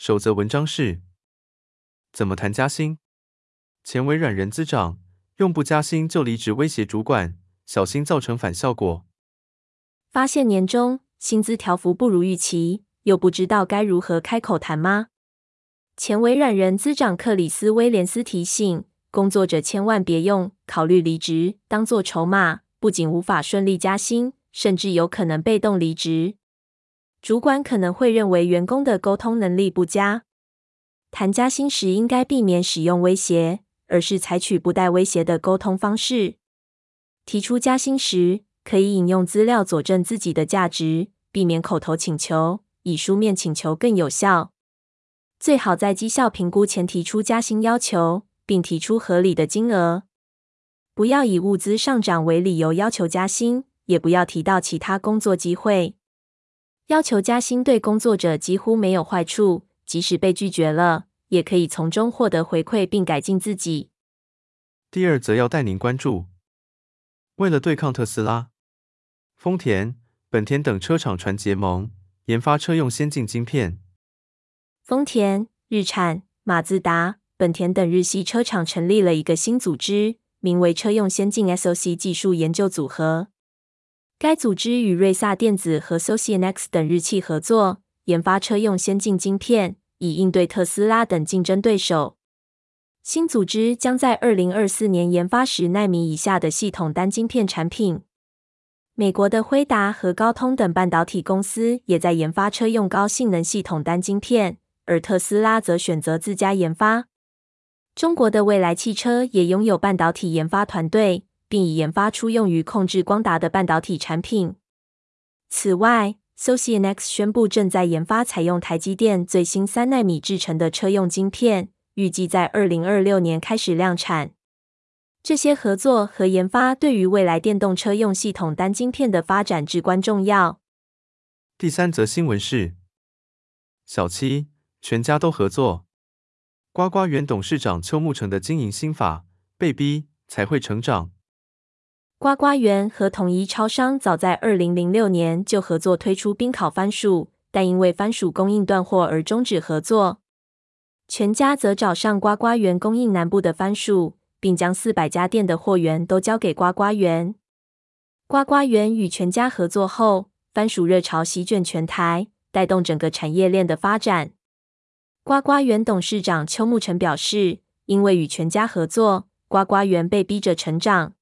守则文章是：怎么谈加薪？前微软人资长用不加薪就离职威胁主管，小心造成反效果。发现年终薪资调幅不如预期，又不知道该如何开口谈吗？前微软人资长克里斯威廉斯提醒。工作者千万别用考虑离职当做筹码，不仅无法顺利加薪，甚至有可能被动离职。主管可能会认为员工的沟通能力不佳。谈加薪时，应该避免使用威胁，而是采取不带威胁的沟通方式。提出加薪时，可以引用资料佐证自己的价值，避免口头请求，以书面请求更有效。最好在绩效评估前提出加薪要求。并提出合理的金额，不要以物资上涨为理由要求加薪，也不要提到其他工作机会。要求加薪对工作者几乎没有坏处，即使被拒绝了，也可以从中获得回馈并改进自己。第二则要带您关注，为了对抗特斯拉、丰田、本田等车厂传结盟，研发车用先进晶片。丰田、日产、马自达。本田等日系车厂成立了一个新组织，名为车用先进 SoC 技术研究组合。该组织与瑞萨电子和 s o c i n e x 等日企合作，研发车用先进晶片，以应对特斯拉等竞争对手。新组织将在二零二四年研发十奈米以下的系统单晶片产品。美国的辉达和高通等半导体公司也在研发车用高性能系统单晶片，而特斯拉则选择自家研发。中国的蔚来汽车也拥有半导体研发团队，并已研发出用于控制光达的半导体产品。此外，Socionext 宣布正在研发采用台积电最新三纳米制成的车用晶片，预计在二零二六年开始量产。这些合作和研发对于未来电动车用系统单晶片的发展至关重要。第三则新闻是：小七全家都合作。呱呱园董事长邱木成的经营心法：被逼才会成长。呱呱园和统一超商早在二零零六年就合作推出冰烤番薯，但因为番薯供应断货而终止合作。全家则找上呱呱园供应南部的番薯，并将四百家店的货源都交给呱呱园。呱呱园与全家合作后，番薯热潮席卷全台，带动整个产业链的发展。呱呱园董事长邱木成表示，因为与全家合作，呱呱园被逼着成长。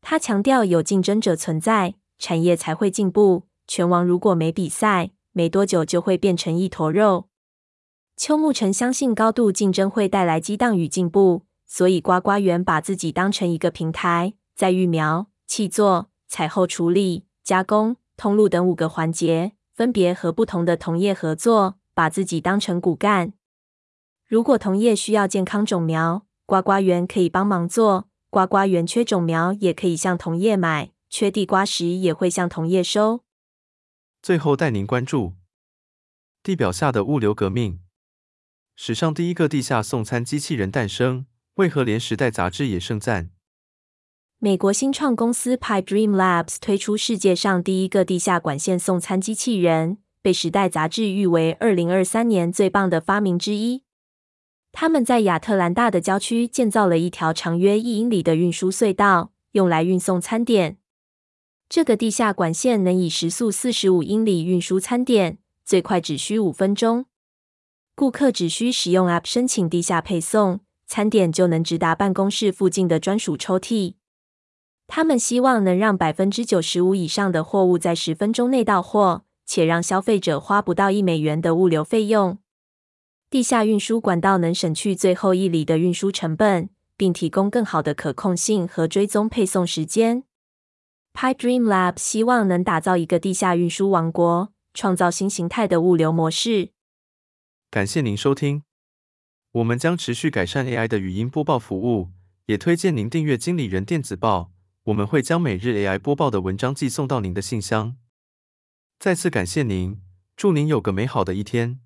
他强调，有竞争者存在，产业才会进步。拳王如果没比赛，没多久就会变成一坨肉。邱木成相信，高度竞争会带来激荡与进步，所以呱呱园把自己当成一个平台，在育苗、契作、采后处理、加工、通路等五个环节，分别和不同的同业合作。把自己当成骨干。如果同业需要健康种苗，呱呱园可以帮忙做；呱呱园缺种苗，也可以向同业买；缺地瓜时，也会向同业收。最后带您关注地表下的物流革命，史上第一个地下送餐机器人诞生，为何连时代杂志也盛赞？美国新创公司 Pipedream Labs 推出世界上第一个地下管线送餐机器人。被《时代》杂志誉为二零二三年最棒的发明之一。他们在亚特兰大的郊区建造了一条长约一英里的运输隧道，用来运送餐点。这个地下管线能以时速四十五英里运输餐点，最快只需五分钟。顾客只需使用 App 申请地下配送，餐点就能直达办公室附近的专属抽屉。他们希望能让百分之九十五以上的货物在十分钟内到货。且让消费者花不到一美元的物流费用。地下运输管道能省去最后一里的运输成本，并提供更好的可控性和追踪配送时间。Pi Dream Lab 希望能打造一个地下运输王国，创造新形态的物流模式。感谢您收听。我们将持续改善 AI 的语音播报服务，也推荐您订阅经理人电子报。我们会将每日 AI 播报的文章寄送到您的信箱。再次感谢您，祝您有个美好的一天。